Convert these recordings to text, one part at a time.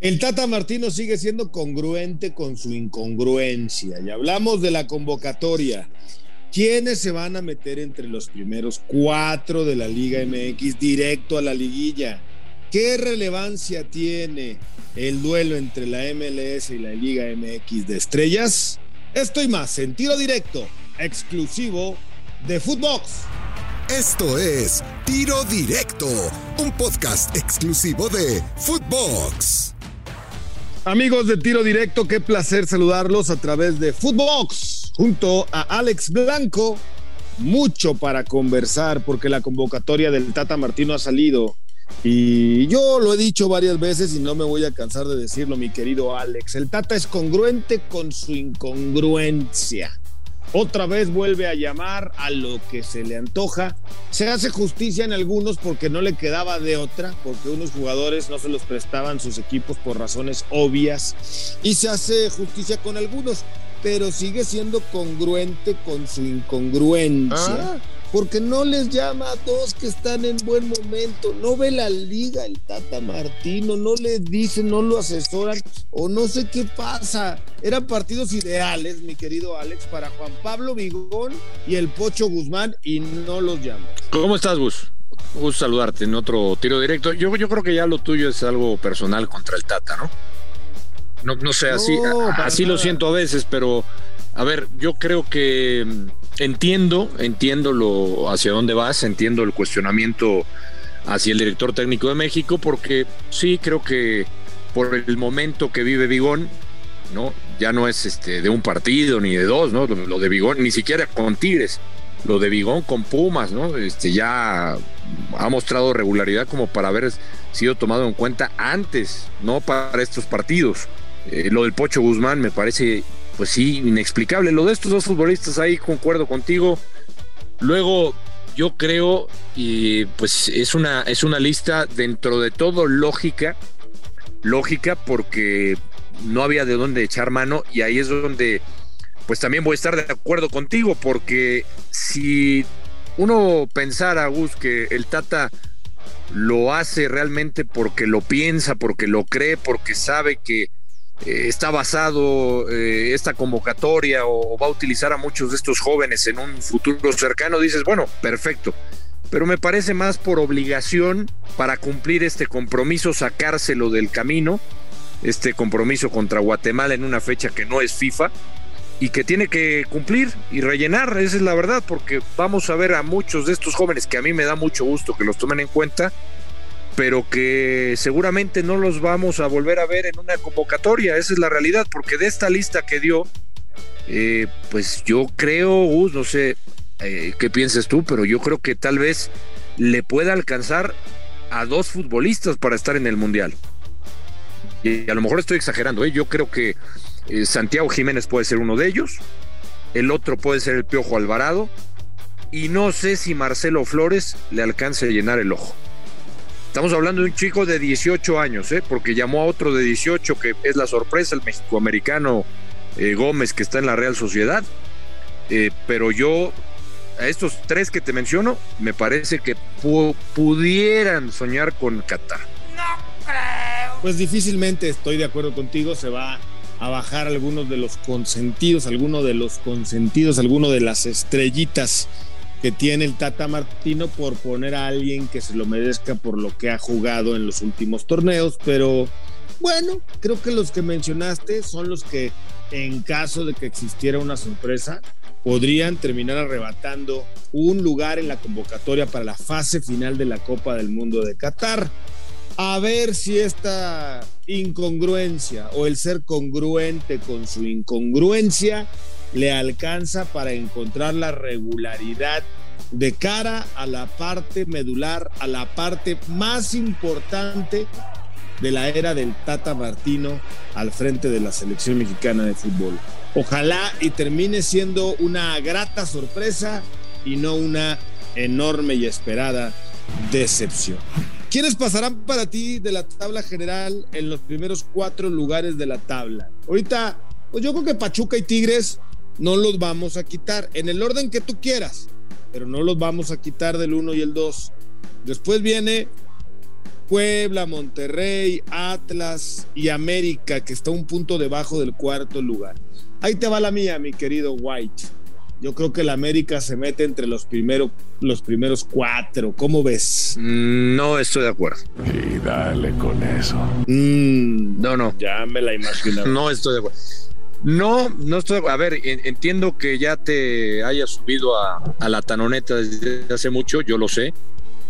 El Tata Martino sigue siendo congruente con su incongruencia. Y hablamos de la convocatoria. ¿Quiénes se van a meter entre los primeros cuatro de la Liga MX directo a la liguilla? ¿Qué relevancia tiene el duelo entre la MLS y la Liga MX de Estrellas? Esto y más en tiro directo, exclusivo de Footbox. Esto es Tiro Directo, un podcast exclusivo de Footbox. Amigos de Tiro Directo, qué placer saludarlos a través de Footbox junto a Alex Blanco. Mucho para conversar porque la convocatoria del Tata Martino ha salido y yo lo he dicho varias veces y no me voy a cansar de decirlo, mi querido Alex. El Tata es congruente con su incongruencia. Otra vez vuelve a llamar a lo que se le antoja. Se hace justicia en algunos porque no le quedaba de otra, porque unos jugadores no se los prestaban sus equipos por razones obvias. Y se hace justicia con algunos, pero sigue siendo congruente con su incongruencia. Ah porque no les llama a todos que están en buen momento, no ve la liga el Tata Martino, no les dice, no lo asesoran o no sé qué pasa. Eran partidos ideales, mi querido Alex, para Juan Pablo Vigón y el Pocho Guzmán y no los llama. ¿Cómo estás, Gus? Gusto saludarte en otro tiro directo. Yo, yo creo que ya lo tuyo es algo personal contra el Tata, ¿no? No, no sé, así, así lo siento a veces, pero a ver, yo creo que entiendo, entiendo lo hacia dónde vas, entiendo el cuestionamiento hacia el director técnico de México, porque sí creo que por el momento que vive Vigón, ¿no? Ya no es este de un partido ni de dos, ¿no? Lo de Vigón, ni siquiera con Tigres, lo de Vigón con Pumas, ¿no? Este ya ha mostrado regularidad como para haber sido tomado en cuenta antes, no para estos partidos. Eh, lo del Pocho Guzmán me parece pues sí, inexplicable. Lo de estos dos futbolistas ahí concuerdo contigo. Luego, yo creo, y pues es una, es una lista dentro de todo lógica, lógica porque no había de dónde echar mano y ahí es donde pues también voy a estar de acuerdo contigo porque si uno pensara, Gus, que el Tata lo hace realmente porque lo piensa, porque lo cree, porque sabe que eh, está basado eh, esta convocatoria o, va a utilizar a muchos de estos jóvenes en un futuro cercano, dices, bueno, perfecto. Pero me parece más por obligación para cumplir este compromiso, sacárselo del camino, este compromiso contra Guatemala en una fecha que no es FIFA y que tiene que cumplir y rellenar, esa es la verdad, porque vamos a ver a muchos de estos jóvenes que a mí me da mucho gusto que los tomen en cuenta pero que seguramente no los vamos a volver a ver en una convocatoria, esa es la realidad, porque de esta lista que dio, eh, pues yo creo, Gus, no sé eh, qué piensas tú, pero yo creo que tal vez le pueda alcanzar a dos futbolistas para estar en el Mundial. Y a lo mejor estoy exagerando, ¿eh? yo creo que Santiago Jiménez puede ser uno de ellos, el otro puede ser el Piojo Alvarado, y no sé si Marcelo Flores le alcance a llenar el ojo. Estamos hablando de un chico de 18 años, ¿eh? porque llamó a otro de 18, que es la sorpresa, el mexicoamericano eh, Gómez, que está en la Real Sociedad. Eh, pero yo, a estos tres que te menciono, me parece que pudieran soñar con Qatar. No creo. Pues difícilmente estoy de acuerdo contigo, se va a bajar algunos de los consentidos, algunos de los consentidos, algunos de las estrellitas que tiene el Tata Martino por poner a alguien que se lo merezca por lo que ha jugado en los últimos torneos, pero bueno, creo que los que mencionaste son los que en caso de que existiera una sorpresa podrían terminar arrebatando un lugar en la convocatoria para la fase final de la Copa del Mundo de Qatar. A ver si esta incongruencia o el ser congruente con su incongruencia le alcanza para encontrar la regularidad de cara a la parte medular, a la parte más importante de la era del Tata Martino al frente de la selección mexicana de fútbol. Ojalá y termine siendo una grata sorpresa y no una enorme y esperada decepción. ¿Quiénes pasarán para ti de la tabla general en los primeros cuatro lugares de la tabla? Ahorita, pues yo creo que Pachuca y Tigres no los vamos a quitar en el orden que tú quieras, pero no los vamos a quitar del 1 y el 2. Después viene Puebla, Monterrey, Atlas y América, que está un punto debajo del cuarto lugar. Ahí te va la mía, mi querido White. Yo creo que la América se mete entre los, primero, los primeros cuatro. ¿Cómo ves? Mm, no estoy de acuerdo. Y dale con eso. Mm, No, no. ya me la imagino. No estoy de acuerdo. No, no estoy. A ver, en- entiendo que ya te hayas subido a, a la tanoneta desde hace mucho, yo lo sé.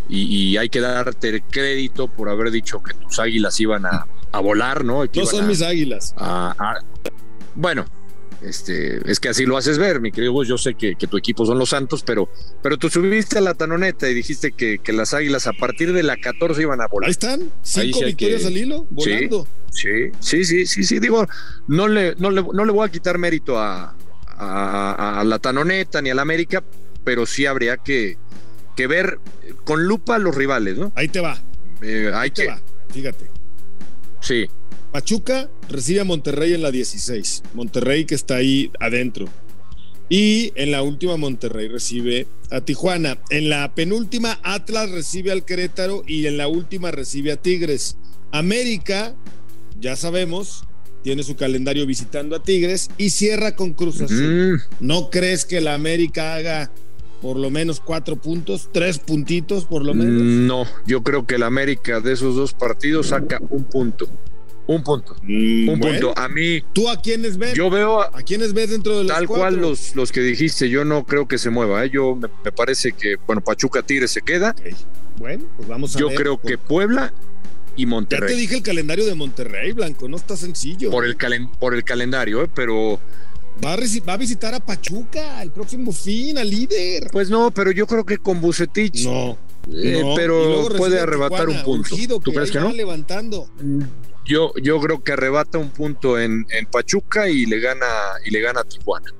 Y, y hay que darte el crédito por haber dicho que tus águilas iban a, a volar, ¿no? Que No son a- mis águilas. a- bueno, este, es que así lo haces ver, mi querido. Yo sé que, que tu equipo son los Santos, pero, pero tú subiste a la tanoneta y dijiste que, que las águilas a partir de la 14 iban a Ahí volar. están, cinco victorias que- al hilo, volando. Sí, sí, sí, sí, sí. Digo, no le, no le, no le voy a quitar mérito a, a, a la Tanoneta ni a la América, pero sí habría que, que ver con lupa a los rivales, ¿no? Ahí te va, Eh, hay ahí te que. va. Fíjate. Sí. Pachuca recibe a Monterrey en la 16. Monterrey que está ahí adentro. Y en la última Monterrey recibe a Tijuana. En la penúltima Atlas recibe al Querétaro y en la última recibe a Tigres. América, ya sabemos, tiene su calendario visitando a Tigres y cierra con Cruz Azul. Mm, ¿No crees que la América haga por lo menos cuatro puntos, tres puntitos por lo menos? no, yo creo que la América de esos dos partidos saca un punto. Un punto. Mm, Un bueno. punto. A mí, ¿Tú a quiénes ves? yo veo a- ¿A quiénes ves dentro de los tal cuatro? cual los, los que dijiste, yo no creo que se mueva. ¿eh? Yo me, me parece que, bueno, Pachuca Tigres se queda. Bueno, pues vamos a Yo ver. creo Por- que Puebla y Ya Monterrey. te dije el calendario de Monterrey, Blanco, no está sencillo. por el, calen- por el calendario, ¿eh? pero Va, a va a visitar a Pachuca el próximo fin, al líder. pues no, pero yo creo que con Bucetich, No. eh, no. Pero puede arrebatar Tijuana, un punto. ¿Tú que crees que no? levantando. Yo, yo creo que arrebata un punto en, en Pachuca y le gana y le gana a Tijuana.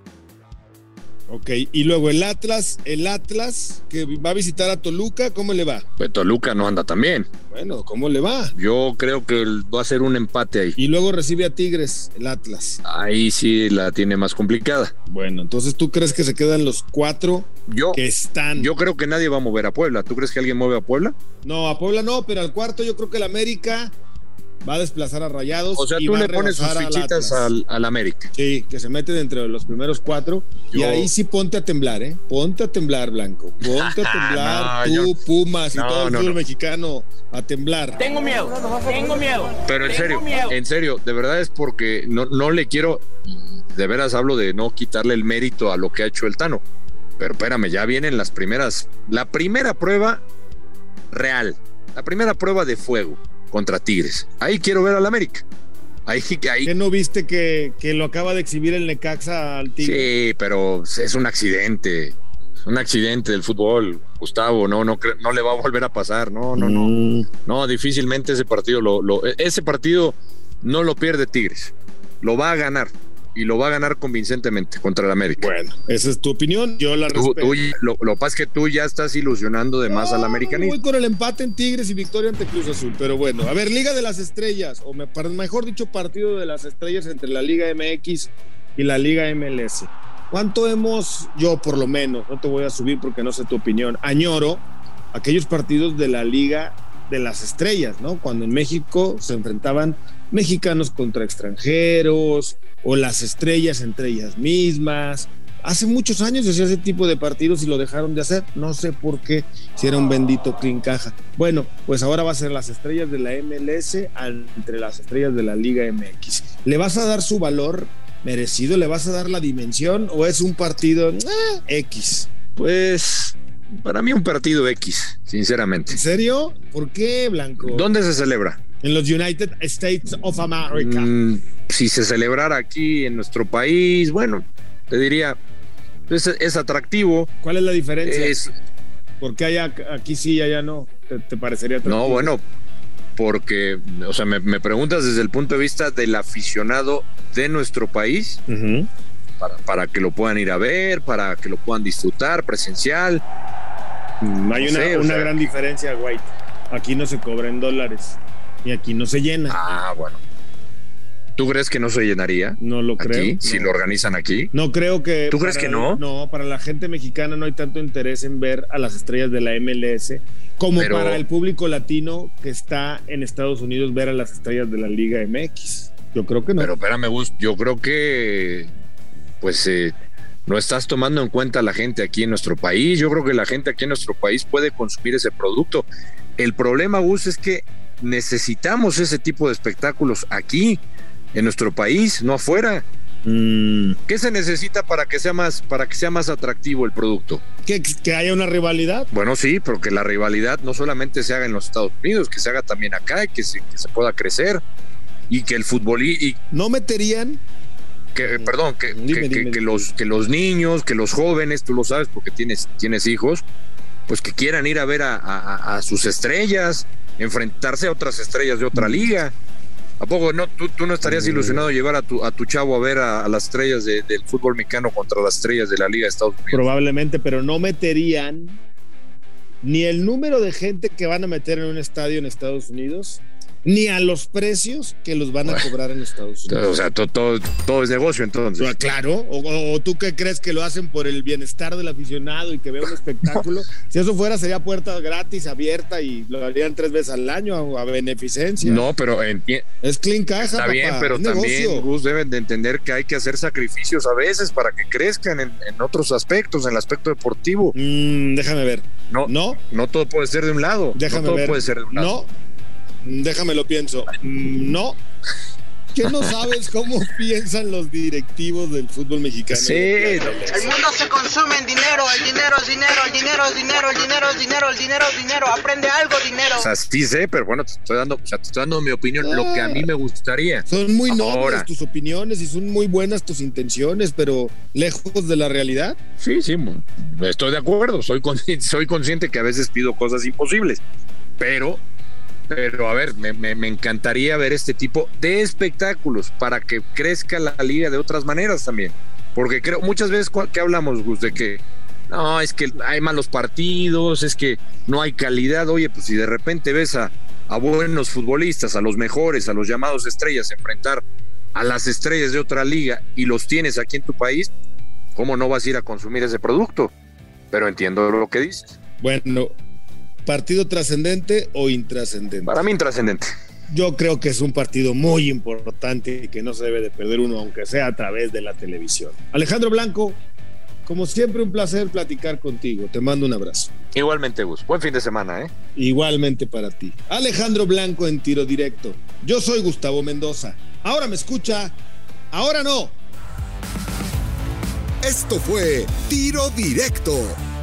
Ok, y luego el Atlas, el Atlas que va a visitar a Toluca, ¿cómo le va? Pues Toluca no anda tan bien. Bueno, ¿cómo le va? Yo creo que va a ser un empate ahí. Y luego recibe a Tigres, el Atlas. Ahí sí la tiene más complicada. Bueno, entonces tú crees que se quedan los cuatro Yo, que están. yo creo que nadie va a mover a Puebla. ¿Tú crees que alguien mueve a Puebla? No, a Puebla no, pero al cuarto yo creo que el América va a desplazar a Rayados. O sea, y tú va a le pones sus al fichitas al, al América. Sí, que se mete dentro de los primeros cuatro. Y ahí sí ponte a temblar, ¿eh? Ponte a temblar, Blanco. Ponte a temblar, No, tú, yo- Pumas y No, todo el no, fútbol mexicano a temblar. Tengo miedo, tengo miedo. Pero en Tengo serio, miedo. en serio, de verdad es porque no, no le quiero, de veras hablo de no quitarle el mérito a lo que ha hecho el Tano. Pero espérame, ya vienen las primeras, la primera prueba real, la primera prueba de fuego contra Tigres. Ahí quiero ver al América. Ahí, ahí ¿Qué no viste que, que lo acaba de exhibir el Necaxa al Tigre? sí, pero es un accidente. Es un accidente del fútbol, Gustavo. No, no, no le va a volver a pasar. No, no, no. Mm. No, difícilmente ese partido lo, lo- ese partido no lo pierde Tigres. Lo va a ganar y lo va a ganar convincentemente contra el América. Bueno, esa es tu opinión. Yo la Tú- respeto. tú- lo, lo pasa es que tú ya estás ilusionando de más al americanismo. Voy con el empate en Tigres y victoria ante Cruz Azul. Pero bueno, a ver, Liga de las Estrellas, o mejor dicho, partido de las estrellas entre la Liga MX y la Liga MLS. ¿Cuánto hemos, yo por lo menos, no te voy a subir porque no sé tu opinión, añoro aquellos partidos de la Liga de las Estrellas, ¿no? Cuando en México se enfrentaban mexicanos contra extranjeros o las estrellas entre ellas mismas. Hace muchos años hacía ese tipo de partidos y lo dejaron de hacer. No sé por qué, si era un bendito clean caja. Bueno, pues ahora va a ser las estrellas de la MLS entre las estrellas de la Liga MX. ¿Le vas a dar su valor merecido? ¿Le vas a dar la dimensión o es un partido eh, X? Pues para mí un partido X, sinceramente. ¿En serio? ¿Por qué, Blanco? ¿Dónde se celebra? En los United States of America. Mm, si se celebrara aquí en nuestro país, bueno, te diría, es, es atractivo. ¿Cuál es la diferencia? Es, ¿Por qué allá, aquí sí y allá no? ¿Te, te parecería atractivo? No, bueno, porque, o sea, me, me preguntas desde el punto de vista del aficionado de nuestro país, para, para que lo puedan ir a ver, para que lo puedan disfrutar presencial. Mm, Hay No una, sé, gran diferencia, White. Aquí no se cobra en dólares y aquí no se llena. Ah, bueno. ¿Tú crees que no se llenaría? No lo creo. Si lo organizan aquí. No creo que. ¿Tú crees que no? No, para la gente mexicana no hay tanto interés en ver a las estrellas de la MLS como para el público latino que está en Estados Unidos ver a las estrellas de la Liga MX. Yo creo que no. Pero espérame, Gus, yo creo que. Pues. Eh, no estás tomando en cuenta a la gente aquí en nuestro país. Yo creo que la gente aquí en nuestro país puede consumir ese producto. El problema, Gus, es que necesitamos ese tipo de espectáculos aquí en nuestro país, no afuera. Mm. ¿Qué se necesita para que sea más, para que sea más atractivo el producto? ¿Que, que haya una rivalidad. Bueno, sí, pero que la rivalidad no solamente se haga en los Estados Unidos, que se haga también acá y que se, que se pueda crecer. Y que el fútbol y, ¿No meterían? Que, perdón, que, que, los, que los niños, que los jóvenes, tú lo sabes porque tienes, tienes hijos, pues que quieran ir a ver a, a sus estrellas, enfrentarse a otras estrellas de otra liga. ¿A poco no, tú, no estarías ilusionado llevar a tu, a tu chavo a ver a, las estrellas del fútbol mexicano contra las estrellas de la Liga de Estados Unidos? Probablemente, pero no meterían ni el número de gente que van a meter en un estadio en Estados Unidos, ni a los precios que los van a cobrar en Estados Unidos. O sea, todo, todo, es negocio entonces. Claro, o, tú qué crees que lo hacen por el bienestar del aficionado y que vea un espectáculo. si eso fuera, sería puerta gratis, abierta y lo harían tres veces al año a, beneficencia. No, pero es clean caja. Está bien, pero también, Gus, deben de entender que hay que hacer sacrificios a veces para que crezcan en, otros aspectos, en el aspecto deportivo. Mm, déjame ver. No, no, no todo puede ser de un lado. Déjame no todo puede ser de un lado. No, Déjame lo pienso. No. ¿Qué no sabes cómo piensan los directivos del fútbol mexicano? Sí. El mundo se consume en dinero, el dinero es dinero, el dinero es dinero, el dinero es dinero, el dinero es dinero, aprende algo, dinero. O sea, sí sé, pero bueno, te estoy dando, o sea, te estoy dando mi opinión, lo que a mí me gustaría. Son muy nobles tus opiniones y son muy buenas tus intenciones, pero lejos de la realidad. Sí, sí, estoy de acuerdo, soy, soy consciente que a veces pido cosas imposibles, pero pero a ver, me, encantaría ver este tipo de espectáculos para que crezca la liga de otras maneras también. Porque creo, muchas veces que hablamos, Gus, de que no, es que hay malos partidos, es que no hay calidad. Oye, pues si de repente ves a, a buenos futbolistas, a los mejores, a los llamados estrellas, enfrentar a las estrellas de otra liga y los tienes aquí en tu país, ¿cómo no vas a ir a consumir ese producto? Pero entiendo lo que dices. Bueno, ¿Partido trascendente o intrascendente? Para mí intrascendente. Yo creo que es un partido muy importante y que no se debe de perder uno, aunque sea a través de la televisión. Alejandro Blanco, como siempre un placer platicar contigo. Te mando un abrazo. Igualmente, Gus. Buen fin de semana, ¿eh? Igualmente para ti. Alejandro Blanco en tiro directo. Yo soy Gustavo Mendoza. Ahora me escucha, ahora no. Esto fue Tiro Directo